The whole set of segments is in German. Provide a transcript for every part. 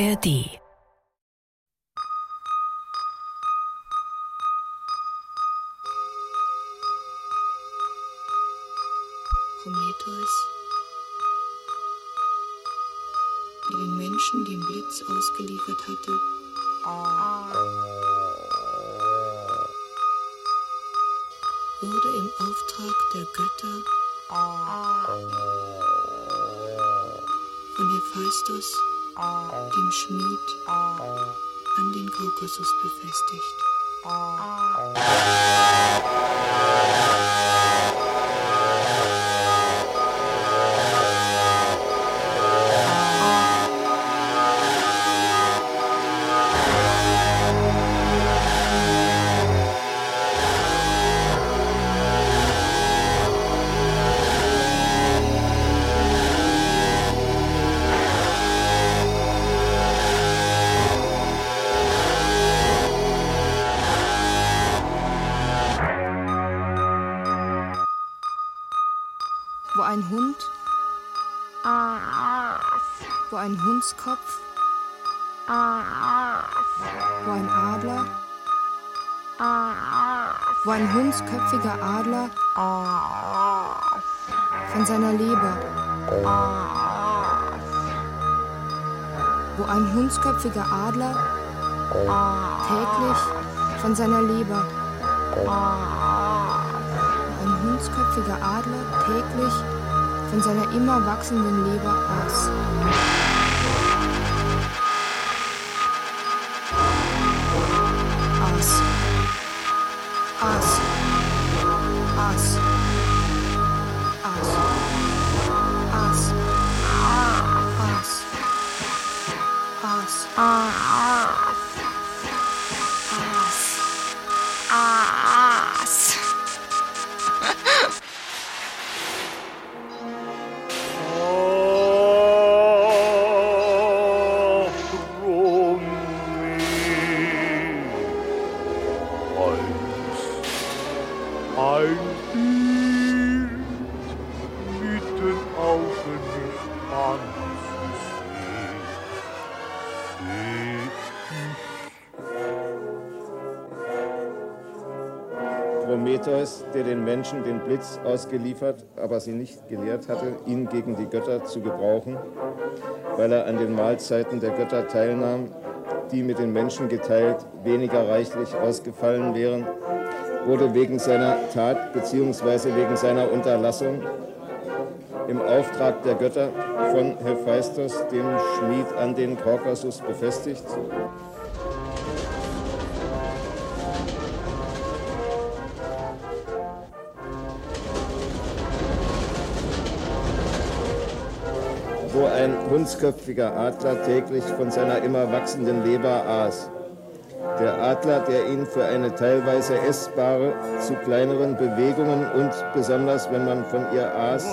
ARD Prometheus, der den Menschen dem Blitz ausgeliefert hatte, wurde im Auftrag der Götter von Hephaistos, dem Schmied, an den Kaukasus befestigt. Wo ein hundsköpfiger Adler von seiner Leber, wo ein hundsköpfiger Adler täglich von seiner Leber, ein hundsköpfiger Adler täglich von seiner immer wachsenden Leber aß. Aß. Menschen den Blitz ausgeliefert, aber sie nicht gelehrt hatte, ihn gegen die Götter zu gebrauchen, weil er an den Mahlzeiten der Götter teilnahm, die mit den Menschen geteilt weniger reichlich ausgefallen wären, wurde wegen seiner Tat bzw. wegen seiner Unterlassung im Auftrag der Götter von Hephaistos, dem Schmied an den Kaukasus, befestigt. kunstköpfiger Adler täglich von seiner immer wachsenden Leber aß. Der Adler, der ihn für eine teilweise essbare, zu kleineren Bewegungen und besonders wenn man von ihr aß,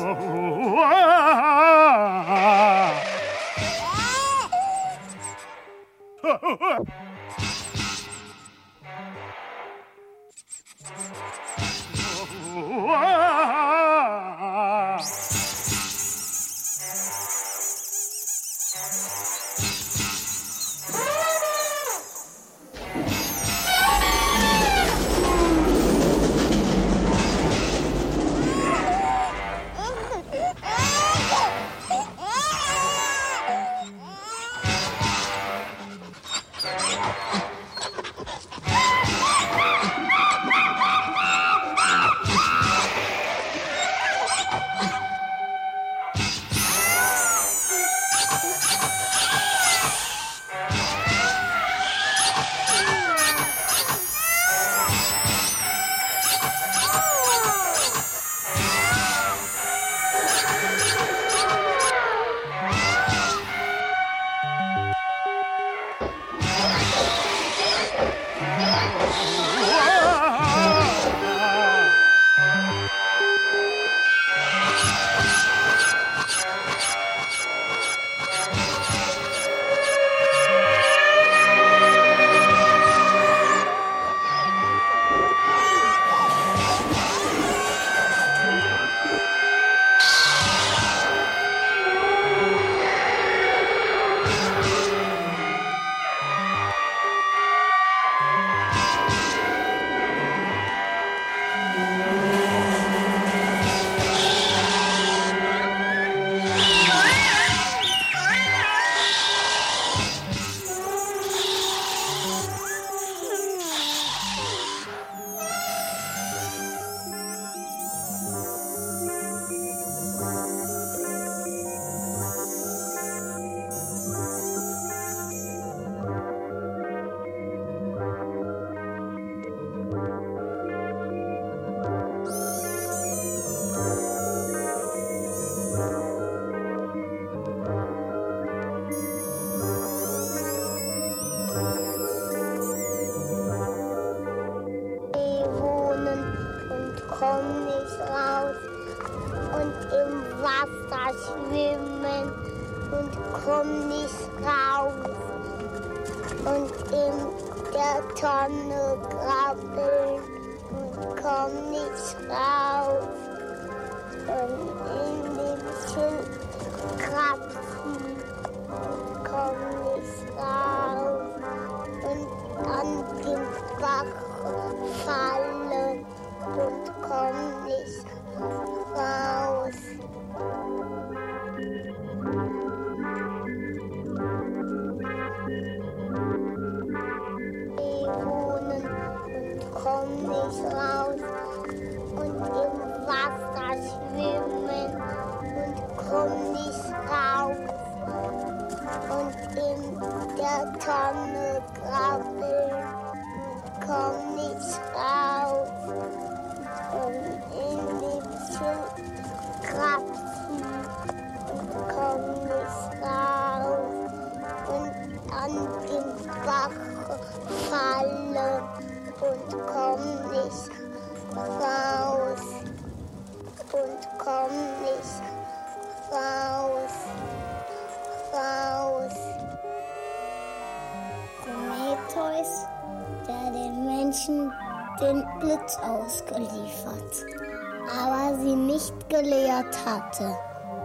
gelehrt hatte,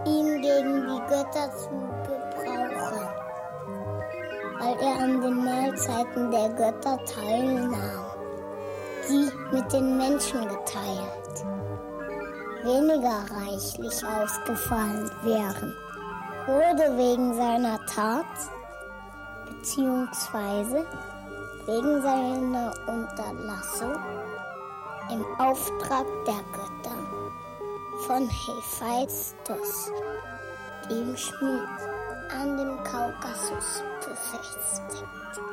ihn gegen die Götter zu gebrauchen, weil er an den Mahlzeiten der Götter teilnahm, die mit den Menschen geteilt, weniger reichlich ausgefallen wären, wurde wegen seiner Tat beziehungsweise wegen seiner Unterlassung im Auftrag der Götter von Hephaistos, dem Schmied, an dem Kaukasus befestigt,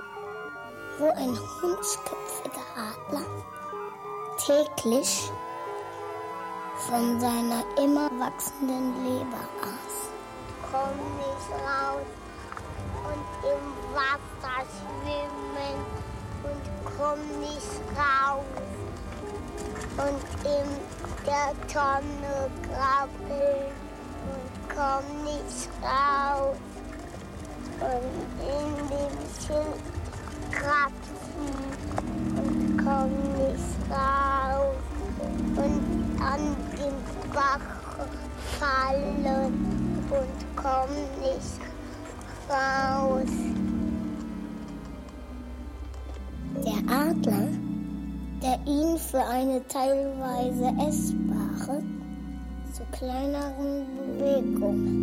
wo ein hundsköpfiger Adler täglich von seiner immer wachsenden Leber aß. Komm nicht raus und im Wasser schwimmen und komm nicht raus und in der Tonne krabbeln und komm nicht raus und in dem Schild kratzen und komm nicht raus und an den Bach fallen und komm nicht raus. Der Adler, der ihn für eine teilweise essbare zu kleineren Bewegungen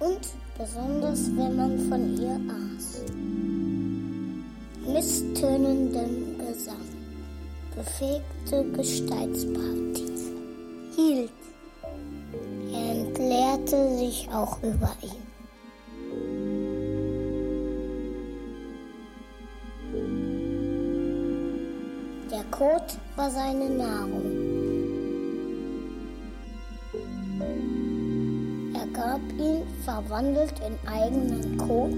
und besonders wenn man von ihr aß, misstönendem Gesang befähigte Gestaltspartys hielt. Er entleerte sich auch über ihn. Kot war seine Nahrung. Er gab ihn, verwandelt in eigenen Kot,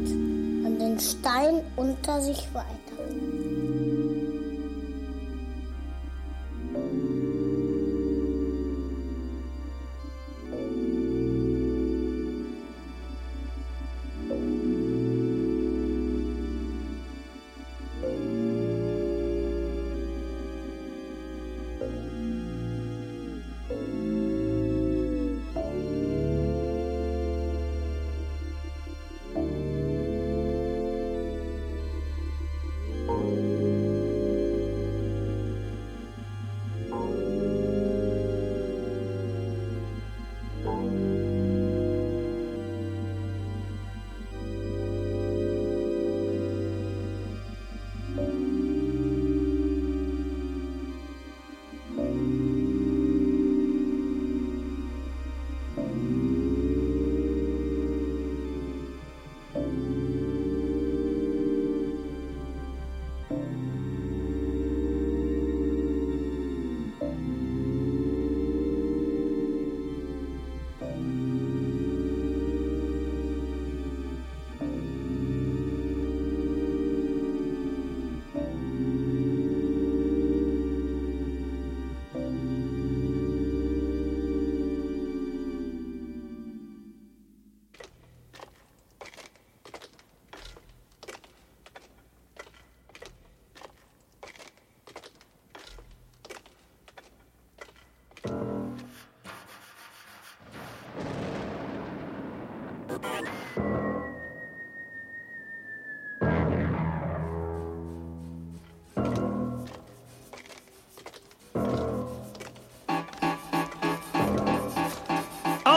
an den Stein unter sich weiter.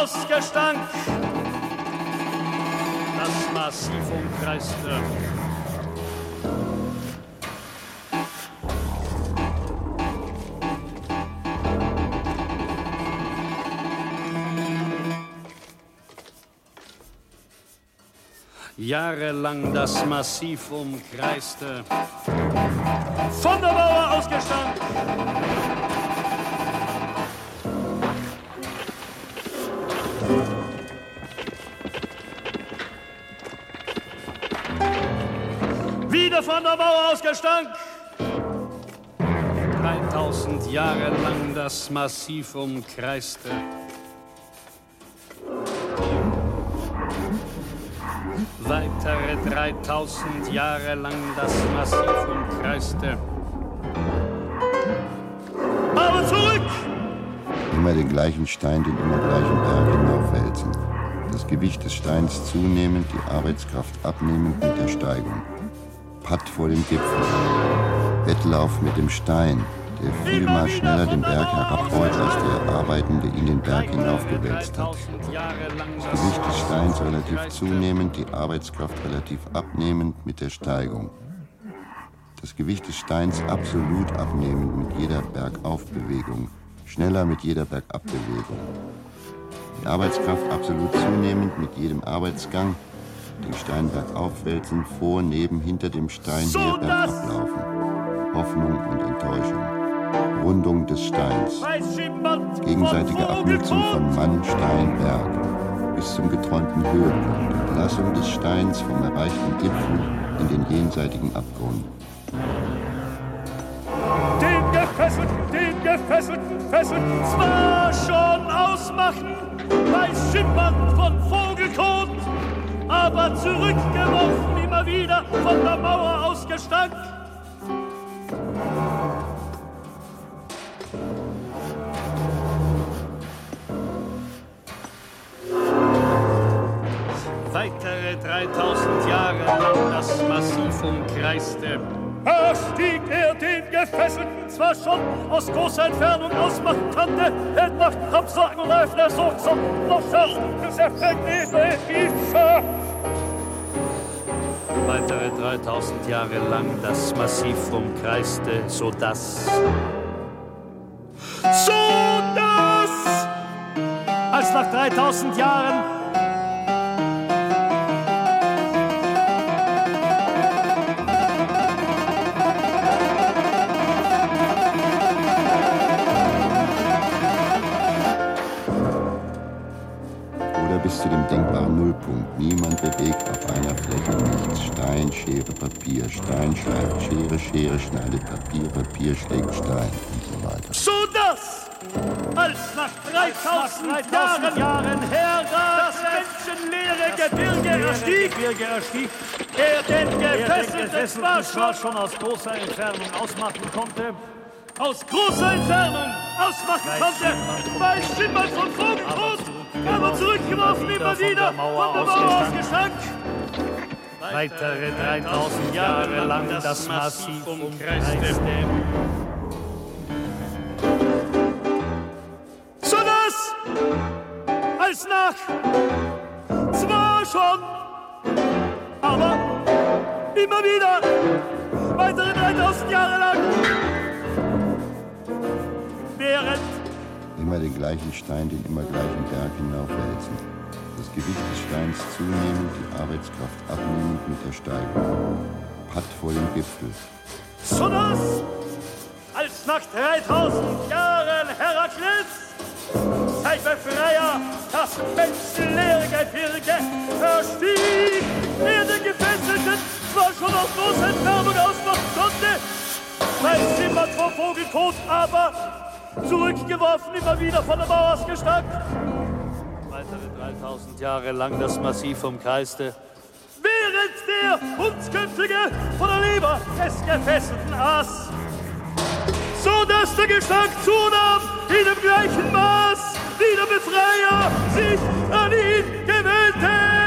Gestank. Das Massiv umkreiste. Jahrelang das Massiv umkreiste. Von der Mauer ausgestank. Ausgestank. 3000 Jahre lang das Massiv umkreiste. Weitere 3000 Jahre lang das Massiv umkreiste. Aber zurück! Immer den gleichen Stein, den immer gleichen Berg hinaufwälzen. Das Gewicht des Steins zunehmend, die Arbeitskraft abnehmend mit der Steigung. Patt vor dem Gipfel. Wettlauf mit dem Stein, der vielmal schneller den Berg herabrollt, als der Arbeitende ihn den Berg hinaufgewälzt hat. Das Gewicht des Steins relativ zunehmend, die Arbeitskraft relativ abnehmend mit der Steigung. Das Gewicht des Steins absolut abnehmend mit jeder Bergaufbewegung, schneller mit jeder Bergabbewegung. Die Arbeitskraft absolut zunehmend mit jedem Arbeitsgang, den Stein bergaufwälzen, vor, neben, hinter dem Stein her bergablaufen. Hoffnung und Enttäuschung. Rundung des Steins. Gegenseitige Abnutzung von Mann, Stein, Berg. Bis zum geträumten Höhepunkt. Entlassung des Steins vom erreichten Gipfel in den jenseitigen Abgrund. Den Gefesselten, den Gefesselten, Fesselten zwar schon ausmachen, weiß Schimmern von Vogelkot, aber zurückgeworfen immer wieder von der Mauer ausgestank. Weitere 3000 Jahre lang das Massiv umkreiste. Da stieg er den Gefesselten zwar schon aus großer Entfernung ausmachen konnte, er macht Kopfsagen und öffnet so zum Noscher, bis er Ischer. Weitere 3000 Jahre lang das Massiv umkreiste, so dass... So dass... Als nach 3000 Jahren zu dem denkbaren Nullpunkt. Niemand bewegt auf einer Fläche nichts. Stein, Schere, Papier. Stein schleift Schere, Schere schneidet Papier, Papier schlägt Stein und so weiter. So dass, als nach 3000 Jahren, Jahren her das menschenleere Gebirge erstieg, Gebirge erstieg, er den Gefesselten zwar schon aus großer Entfernung ausmachen konnte, aus großer Entfernung ausmachen konnte, bei Schimmern von Vogelkot, aber zurückgeworfen immer wieder von der Mauer ausgestank. Weitere 3000 Jahre lang das Massiv umkreiste. So dass, als nach, zwar schon, aber immer wieder, weitere 3000 Jahre lang, Immer den gleichen Stein, den immer gleichen Berg hinaufwälzen. Das Gewicht des Steins zunehmend, die Arbeitskraft abnehmend mit der Steigung. Patt vor dem Gipfel. so dass, als nach 3000 Jahren Herakles, sein Befreier, das menschenleere Gebirge erstieg, er den Gefesselten zwar schon aus großer Entfernung ausmachen konnte, weiß jemand vor Vogelkot, aber zurückgeworfen immer wieder von der Mauer ausgestank. Weitere 3000 Jahre lang das Massiv umkreiste, während der Hundsköpfige von der Leber des Gefesselten aß so dass der Gestank zunahm in dem gleichen Maß, wie der Befreier sich an ihn gewöhnte.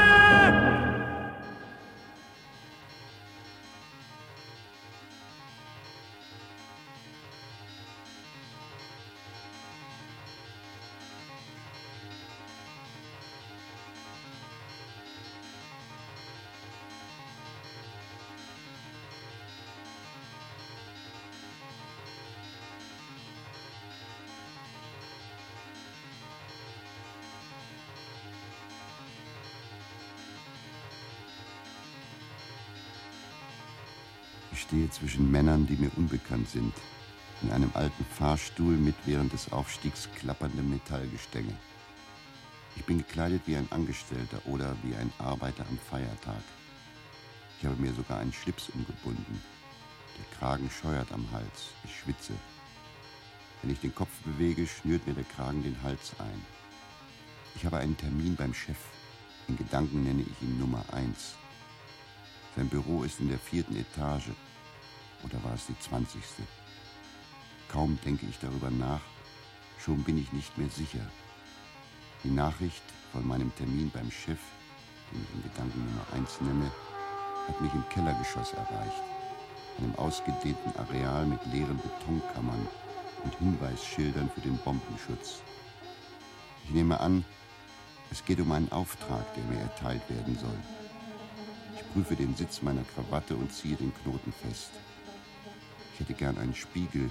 Ich stehe zwischen Männern, die mir unbekannt sind, in einem alten Fahrstuhl mit während des Aufstiegs klapperndem Metallgestänge. Ich bin gekleidet wie ein Angestellter oder wie ein Arbeiter am Feiertag. Ich habe mir sogar einen Schlips umgebunden. Der Kragen scheuert am Hals. Ich schwitze. Wenn ich den Kopf bewege, schnürt mir der Kragen den Hals ein. Ich habe einen Termin beim Chef. In Gedanken nenne ich ihn Nummer 1. Sein Büro ist in der vierten Etage. Oder war es die zwanzigste? Kaum denke ich darüber nach, schon bin ich nicht mehr sicher. Die Nachricht von meinem Termin beim Chef, den ich in Gedanken Nummer 1 nenne, hat mich im Kellergeschoss erreicht, einem ausgedehnten Areal mit leeren Betonkammern und Hinweisschildern für den Bombenschutz. Ich nehme an, es geht um einen Auftrag, der mir erteilt werden soll. Ich prüfe den Sitz meiner Krawatte und ziehe den Knoten fest. Ich hätte gern einen Spiegel,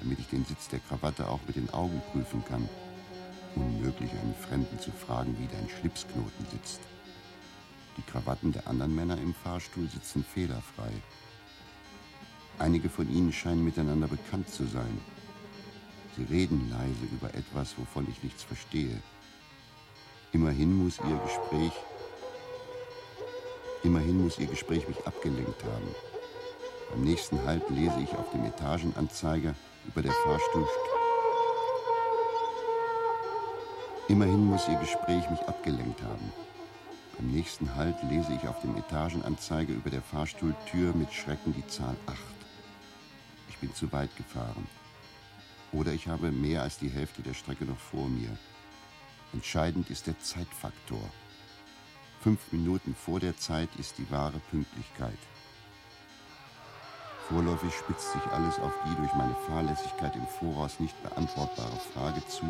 damit ich den Sitz der Krawatte auch mit den Augen prüfen kann. Unmöglich, einen Fremden zu fragen, wie dein Schlipsknoten sitzt. Die Krawatten der anderen Männer im Fahrstuhl sitzen fehlerfrei. Einige von ihnen scheinen miteinander bekannt zu sein. Sie reden leise über etwas, wovon ich nichts verstehe. Immerhin muss ihr Gespräch, immerhin muss ihr Gespräch mich abgelenkt haben. Am nächsten Halt lese ich auf dem Etagenanzeiger über der Fahrstuhl. Immerhin muss ihr Gespräch mich abgelenkt haben. Beim nächsten Halt lese ich auf dem Etagenanzeiger über der Fahrstuhltür mit Schrecken die Zahl 8. Ich bin zu weit gefahren. Oder ich habe mehr als die Hälfte der Strecke noch vor mir. Entscheidend ist der Zeitfaktor. Fünf Minuten vor der Zeit ist die wahre Pünktlichkeit. Vorläufig spitzt sich alles auf die durch meine Fahrlässigkeit im Voraus nicht beantwortbare Frage zu,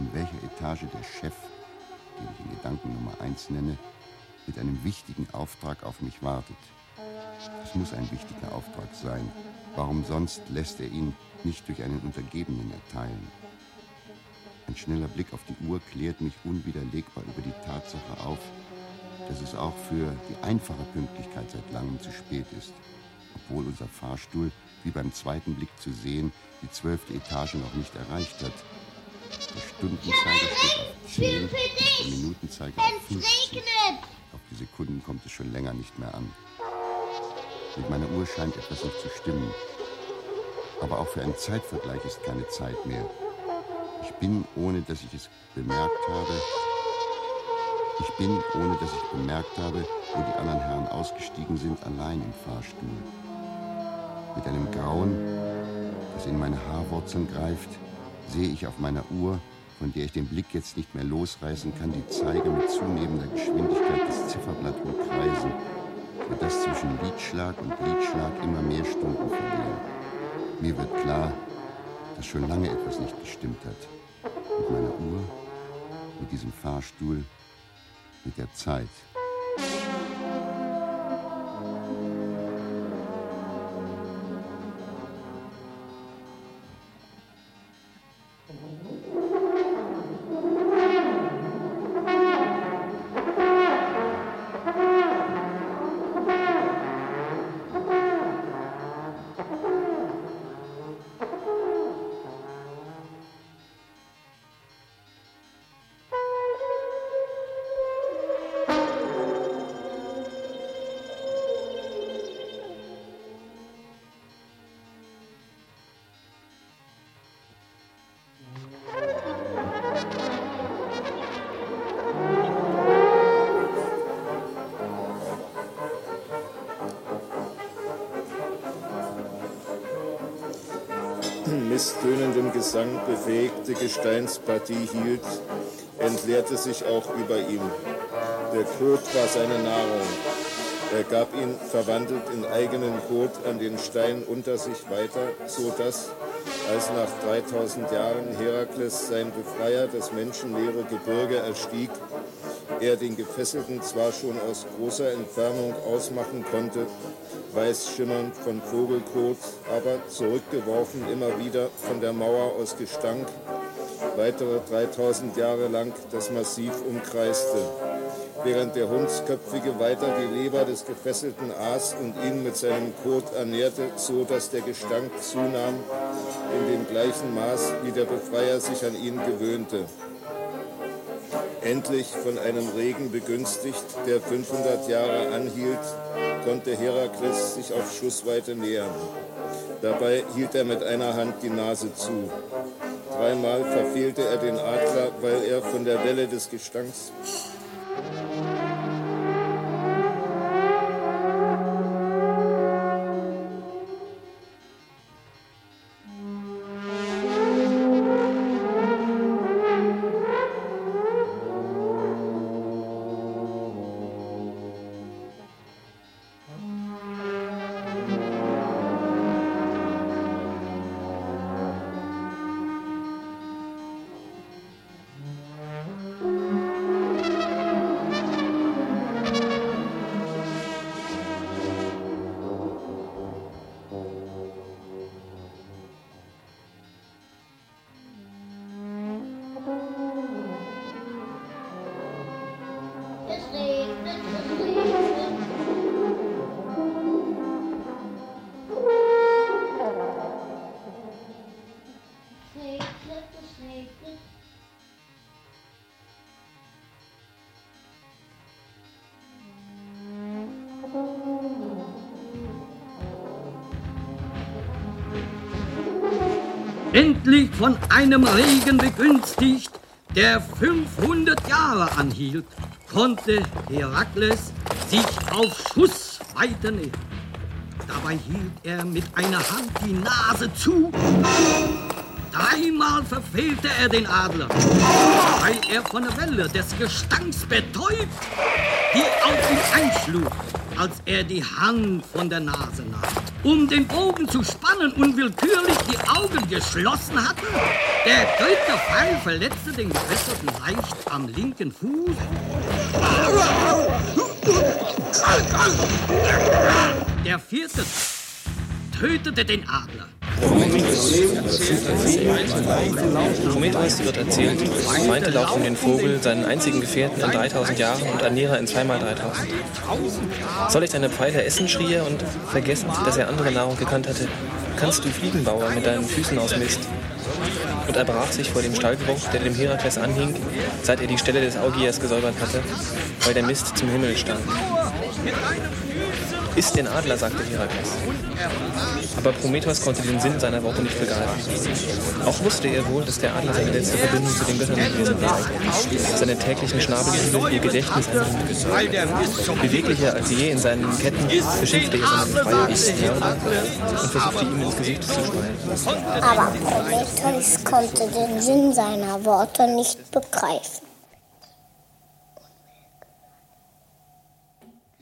in welcher Etage der Chef, den ich in Gedanken Nummer 1 nenne, mit einem wichtigen Auftrag auf mich wartet. Es muss ein wichtiger Auftrag sein. Warum sonst lässt er ihn nicht durch einen Untergebenen erteilen? Ein schneller Blick auf die Uhr klärt mich unwiderlegbar über die Tatsache auf, dass es auch für die einfache Pünktlichkeit seit langem zu spät ist obwohl unser Fahrstuhl, wie beim zweiten Blick zu sehen, die zwölfte Etage noch nicht erreicht hat. Der Stundenzeiger steht auf 10, der Minutenzeiger auf 15. Auf die Sekunden kommt es schon länger nicht mehr an. Mit meiner Uhr scheint etwas nicht zu stimmen. Aber auch für einen Zeitvergleich ist keine Zeit mehr. Ich bin, ohne dass ich es bemerkt habe, ich bin, ohne dass ich bemerkt habe, wo die anderen Herren ausgestiegen sind, allein im Fahrstuhl. Mit einem Grauen, das in meine Haarwurzeln greift, sehe ich auf meiner Uhr, von der ich den Blick jetzt nicht mehr losreißen kann, die Zeiger mit zunehmender Geschwindigkeit das Zifferblatt umkreisen, sodass zwischen Liedschlag und Liedschlag immer mehr Stunden vergehen. Mir wird klar, dass schon lange etwas nicht gestimmt hat. Mit meiner Uhr, mit diesem Fahrstuhl, mit der Zeit. Misstönenden Gesang bewegte Gesteinspartie hielt, entleerte sich auch über ihm. Der Kot war seine Nahrung. Er gab ihn verwandelt in eigenen Kot an den Stein unter sich weiter, so dass, als nach 3000 Jahren Herakles sein Befreier das menschenleere Gebirge erstieg, er den Gefesselten zwar schon aus großer Entfernung ausmachen konnte, weiß schimmernd von Vogelkot, aber zurückgeworfen immer wieder von der Mauer aus Gestank, weitere 3000 Jahre lang das Massiv umkreiste. während der Hundsköpfige weiter die Leber des Gefesselten aß und ihn mit seinem Kot ernährte, so dass der Gestank zunahm, in dem gleichen Maß, wie der Befreier sich an ihn gewöhnte. Endlich von einem Regen begünstigt, der 500 Jahre anhielt, konnte Herakles sich auf Schussweite nähern. Dabei hielt er mit einer Hand die Nase zu. Dreimal verfehlte er den Adler, weil er von der Welle des Gestanks endlich von einem Regen begünstigt, der 500 Jahre anhielt, konnte Herakles sich auf Schussweite nähern. Dabei hielt er mit einer Hand die Nase zu. Dreimal verfehlte er den Adler, weil er von der Welle des Gestanks betäubt, die auf ihn einschlug, als er die Hand von der Nase nahm. Um den Bogen zu spannen, unwillkürlich die Augen geschlossen hatte. Der dritte Pfeil verletzte den Gefesselten leicht am linken Fuß. Der vierte tötete den Adler. Prometheus wird erzählt, meinte laut von den Vogel seinen einzigen Gefährten in 3000 Jahren und Ernährer in zweimal 3000. Soll ich deine Pfeile essen, schrie er und, vergessend, dass er andere Nahrung gekannt hatte, kannst du Fliegenbauer mit deinen Füßen aus Mist. Und er brach sich vor dem Stallgeruch, der dem Herakles anhing, seit er die Stelle des Augiers gesäubert hatte, weil der Mist zum Himmel stand. Iss den Adler, sagte Herakles. Aber Prometheus konnte den Sinn seiner Worte nicht begreifen. Auch wusste er wohl, dass der Adler seine letzte Verbindung zu den Göttern gewesen war. Seine täglichen Schnabelhügel ihr Gedächtnis an Beweglicher als je in seinen Ketten beschimpfte er seinen Mörder und versuchte ihm ins Gesicht zu schreien. Aber Prometheus konnte den Sinn seiner Worte nicht begreifen.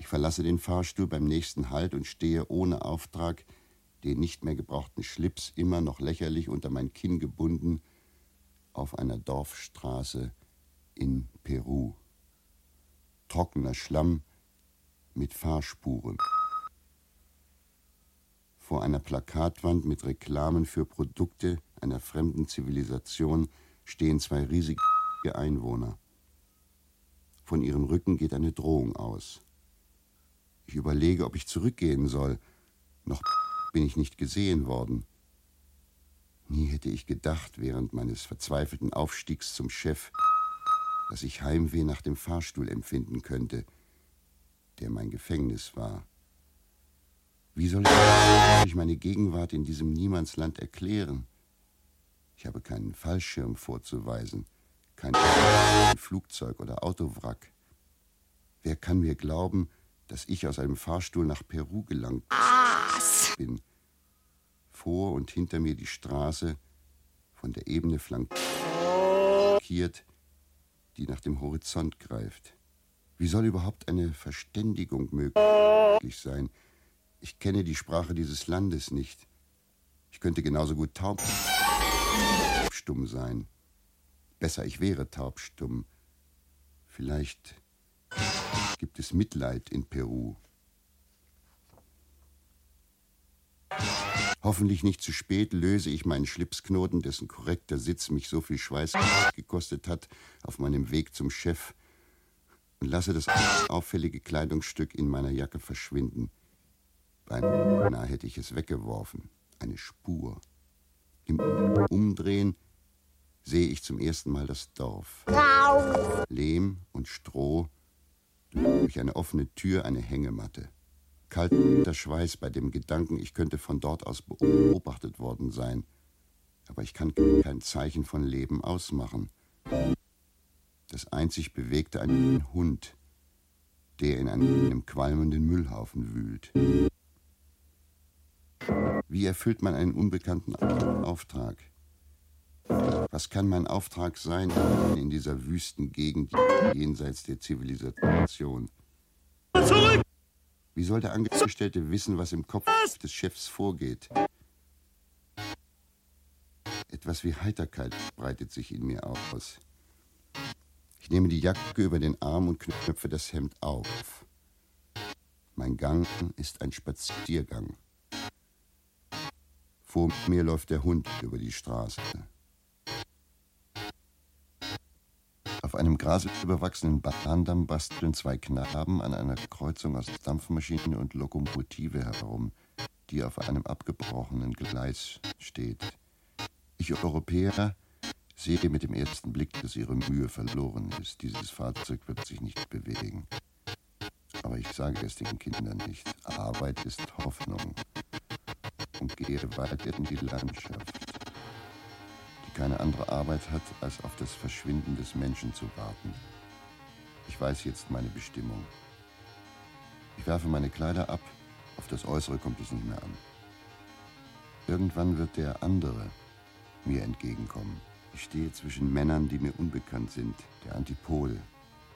Verlasse den Fahrstuhl beim nächsten Halt und stehe ohne Auftrag, den nicht mehr gebrauchten Schlips immer noch lächerlich unter mein Kinn gebunden, auf einer Dorfstraße in Peru. Trockener Schlamm mit Fahrspuren. Vor einer Plakatwand mit Reklamen für Produkte einer fremden Zivilisation stehen zwei riesige Einwohner. Von ihrem Rücken geht eine Drohung aus. Ich überlege, ob ich zurückgehen soll. Noch bin ich nicht gesehen worden. Nie hätte ich gedacht, während meines verzweifelten Aufstiegs zum Chef, dass ich Heimweh nach dem Fahrstuhl empfinden könnte, der mein Gefängnis war. Wie soll ich meine Gegenwart in diesem Niemandsland erklären? Ich habe keinen Fallschirm vorzuweisen, kein Flugzeug oder Autowrack. Wer kann mir glauben, dass ich aus einem Fahrstuhl nach Peru gelangt bin. Vor und hinter mir die Straße, von der Ebene flankiert, die nach dem Horizont greift. Wie soll überhaupt eine Verständigung möglich sein? Ich kenne die Sprache dieses Landes nicht. Ich könnte genauso gut taubstumm sein. Besser, ich wäre taubstumm. Vielleicht gibt es Mitleid in Peru. Hoffentlich nicht zu spät löse ich meinen Schlipsknoten, dessen korrekter Sitz mich so viel Schweiß gekostet hat, auf meinem Weg zum Chef und lasse das auffällige Kleidungsstück in meiner Jacke verschwinden. Beinahe hätte ich es weggeworfen. Eine Spur. Im Umdrehen sehe ich zum ersten Mal das Dorf. Lehm und Stroh, durch eine offene Tür eine Hängematte. Kalter Schweiß bei dem Gedanken, ich könnte von dort aus beobachtet worden sein. Aber ich kann kein Zeichen von Leben ausmachen. Das einzig Bewegte ein Hund, der in einem qualmenden Müllhaufen wühlt. Wie erfüllt man einen unbekannten Auftrag? Was kann mein Auftrag sein in dieser wüsten Gegend jenseits der Zivilisation? Zurück! Wie soll der Angestellte wissen, was im Kopf des Chefs vorgeht? Etwas wie Heiterkeit breitet sich in mir aus. Ich nehme die Jacke über den Arm und knöpfe das Hemd auf. Mein Gang ist ein Spaziergang. Vor mir läuft der Hund über die Straße. Einem grasüberwachsenen Bahndamm basteln zwei Knaben an einer Kreuzung aus Dampfmaschine und Lokomotive herum, die auf einem abgebrochenen Gleis steht. Ich Europäer sehe mit dem ersten Blick, dass ihre Mühe verloren ist. Dieses Fahrzeug wird sich nicht bewegen. Aber ich sage es den Kindern nicht. Arbeit ist Hoffnung und gehe weiter in die Landschaft, keine andere Arbeit hat, als auf das Verschwinden des Menschen zu warten. Ich weiß jetzt meine Bestimmung. Ich werfe meine Kleider ab, auf das Äußere kommt es nicht mehr an. Irgendwann wird der andere mir entgegenkommen. Ich stehe zwischen Männern, die mir unbekannt sind, der Antipol,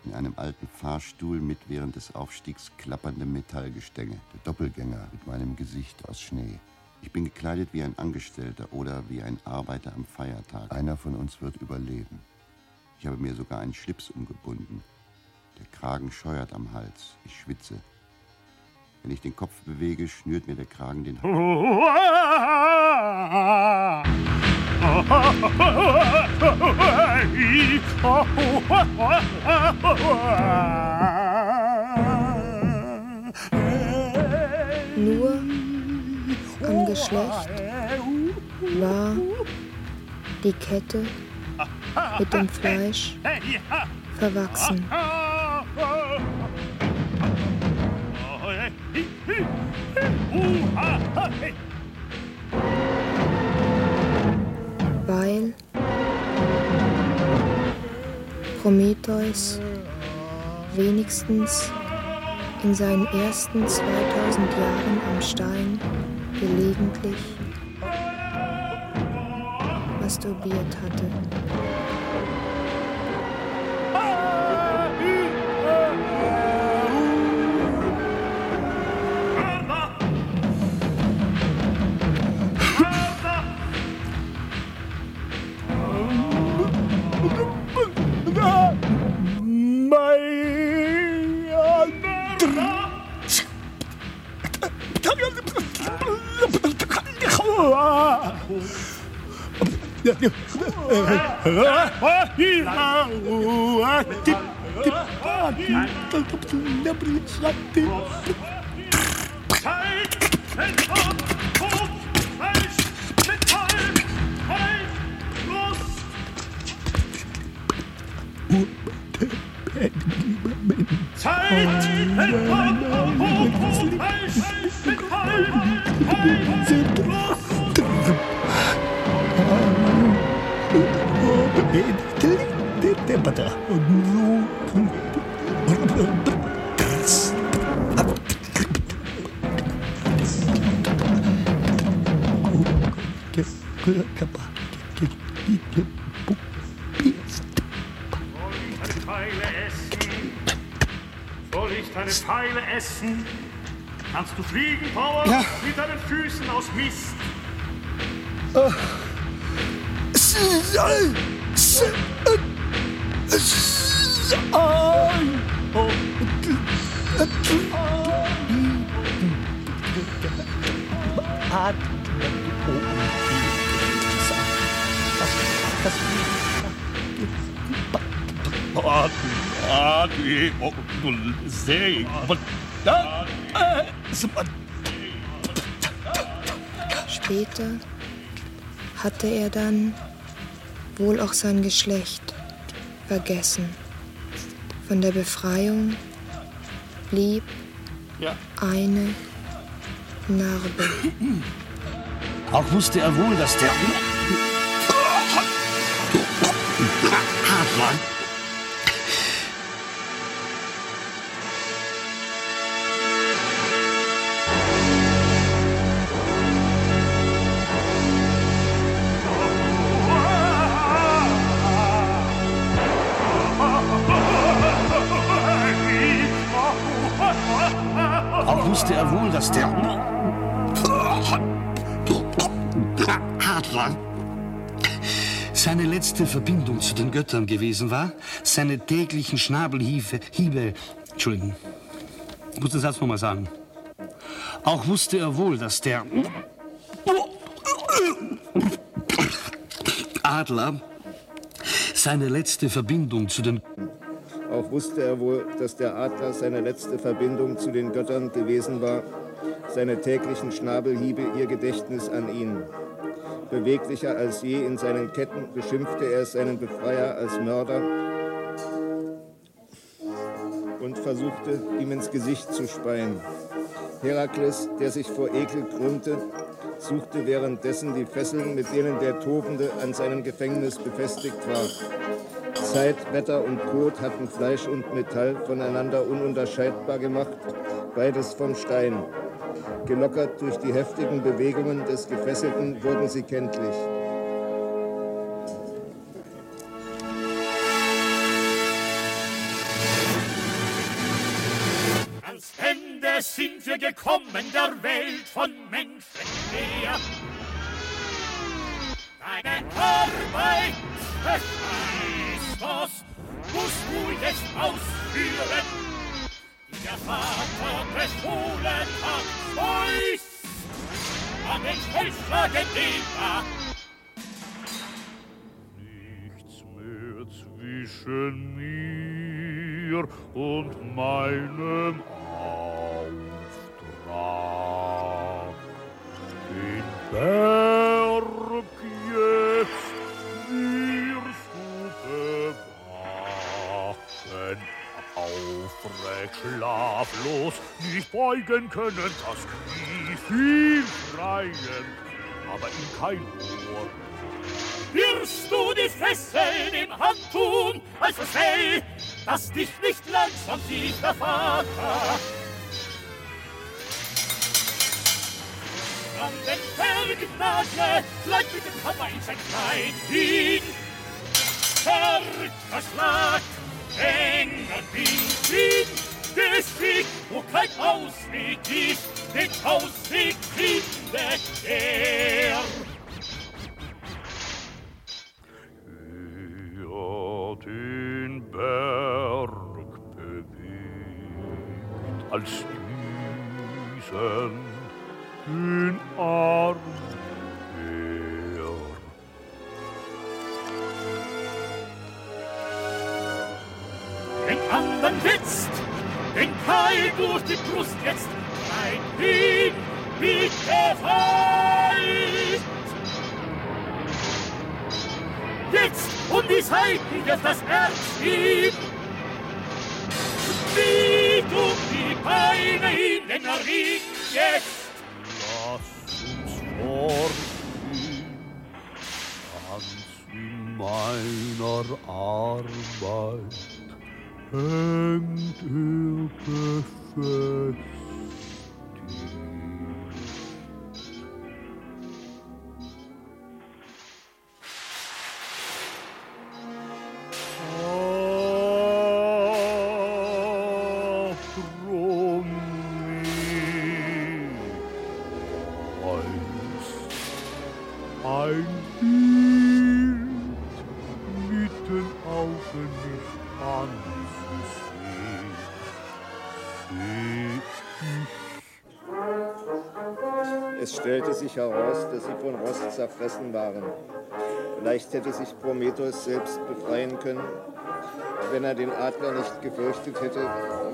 in einem alten Fahrstuhl mit während des Aufstiegs klapperndem Metallgestänge, der Doppelgänger mit meinem Gesicht aus Schnee. Ich bin gekleidet wie ein Angestellter oder wie ein Arbeiter am Feiertag. Einer von uns wird überleben. Ich habe mir sogar einen Schlips umgebunden. Der Kragen scheuert am Hals. Ich schwitze. Wenn ich den Kopf bewege, schnürt mir der Kragen den Hals. am Geschlecht war die Kette mit dem Fleisch verwachsen. Weil Prometheus wenigstens in seinen ersten 2000 Jahren am Stein gelegentlich masturbiert hatte. Zeit, Zeit, Zeit, Zeit, Zeit, Zeit, Zeit, Soll ich deine Pfeile essen? Kannst du fliegen, Power? Ja. Mit deinen Füßen aus Mist. Sei, äh, Später hatte er dann wohl auch sein Geschlecht vergessen. Von der Befreiung blieb eine Narbe. Auch wusste er wohl, dass der Auch letzte Verbindung zu den Göttern gewesen war, seine täglichen Schnabelhiebe, Hiebe, Entschuldigen, ich muss den Satz nochmal sagen. Auch wusste er wohl, dass der Adler seine letzte Verbindung zu den Auch wusste er wohl, dass der Adler seine letzte Verbindung zu den Göttern gewesen war, seine täglichen Schnabelhiebe ihr Gedächtnis an ihn. Beweglicher als je in seinen Ketten beschimpfte er seinen Befreier als Mörder und versuchte, ihm ins Gesicht zu speien. Herakles, der sich vor Ekel krümmte, suchte währenddessen die Fesseln, mit denen der Tobende an seinem Gefängnis befestigt war. Zeit, Wetter und Tod hatten Fleisch und Metall voneinander ununterscheidbar gemacht, beides vom Stein. Gelockert durch die heftigen Bewegungen des Gefesselten wurden sie kenntlich. Ans Ende sind wir gekommen der Welt von Menschen her. Deine Arbeit, Hephaistos, musst du jetzt ausführen, der Vater befohlen hat, Zeus, an den Felscher Eva. nichts mehr zwischen mir und meinem Auftrag. Den Berg aufrecht, schlaflos, nicht beugen können, das Knie viel schreien, aber ihm kein Ohr. Wirst du die Fesseln im Handtun, also schnell, dass dich nicht langsam sieht der Vater. An den Berg nagle, gleich mit dem Hammer in sein Kleid hin. Hört das Schlag, enger Wind, Gesicht, wo kein Ausweg ist, den Ausweg findet er. Es stellte sich heraus, dass sie von Rost zerfressen waren. Vielleicht hätte sich Prometheus selbst befreien können. wenn er den Adler nicht gefürchtet hätte,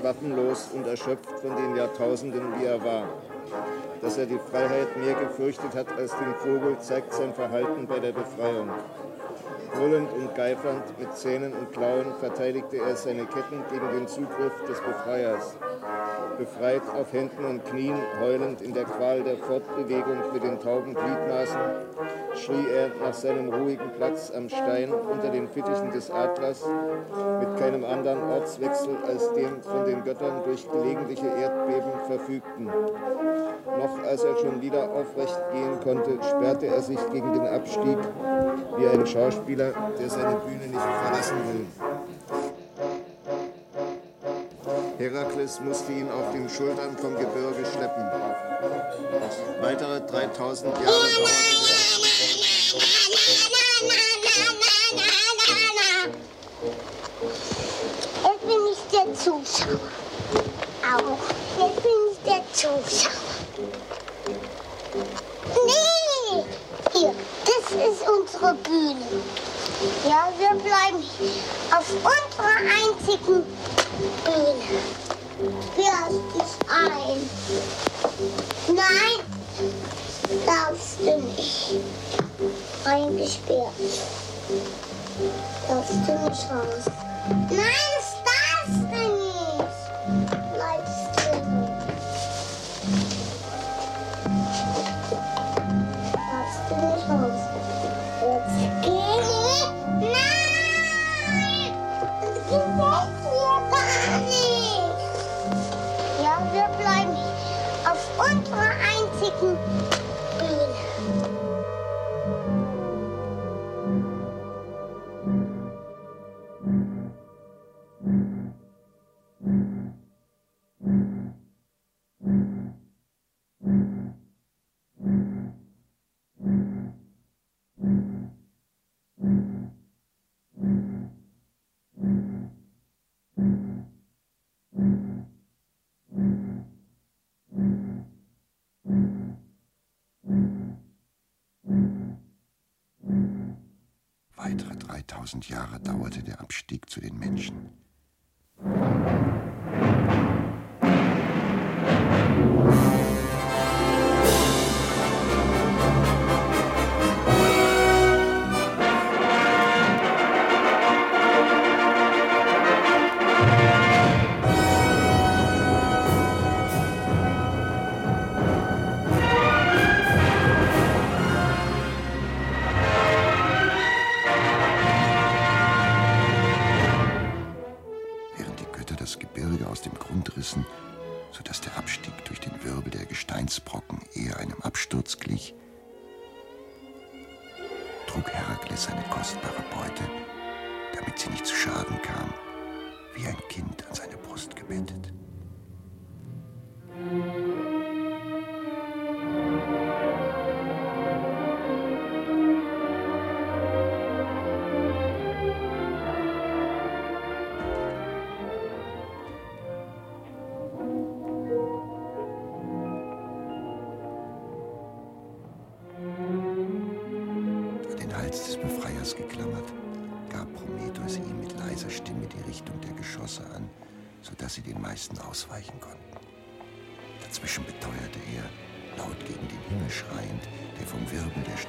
waffenlos und erschöpft von den Jahrtausenden, wie er war. Dass er die Freiheit mehr gefürchtet hat als den Vogel, zeigt sein Verhalten bei der Befreiung. Brüllend und geifernd, mit Zähnen und Klauen verteidigte er seine Ketten gegen den Zugriff des Befreiers. Befreit auf Händen und Knien, heulend in der Qual der Fortbewegung mit den tauben Gliedmaßen, schrie er nach seinem ruhigen Platz am Stein unter den Fittichen des Adlers, mit keinem anderen Ortswechsel als dem von den Göttern durch gelegentliche Erdbeben verfügten. Noch als er schon wieder aufrecht gehen konnte, sperrte er sich gegen den Abstieg wie ein Schauspieler, der seine Bühne nicht verlassen will. Herakles musste ihn auf den Schultern vom Gebirge schleppen. Weitere 3000 Jahre dauerte Jetzt bin ich der Zuschauer. Auch. Jetzt bin ich der Zuschauer. Nee! Hier, das ist unsere Bühne. Ja, wir bleiben auf unserer einzigen Bühne. Lass dich ein. Nein, darfst du nicht. Eingesperrt. Darfst du nicht raus. Nein, 3000 Jahre dauerte der Abstieg zu den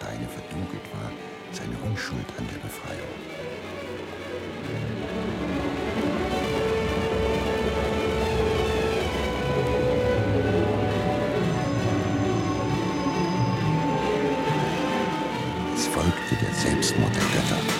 Steine verdunkelt war, seine Unschuld an der Befreiung. Es folgte der Selbstmord der Götter.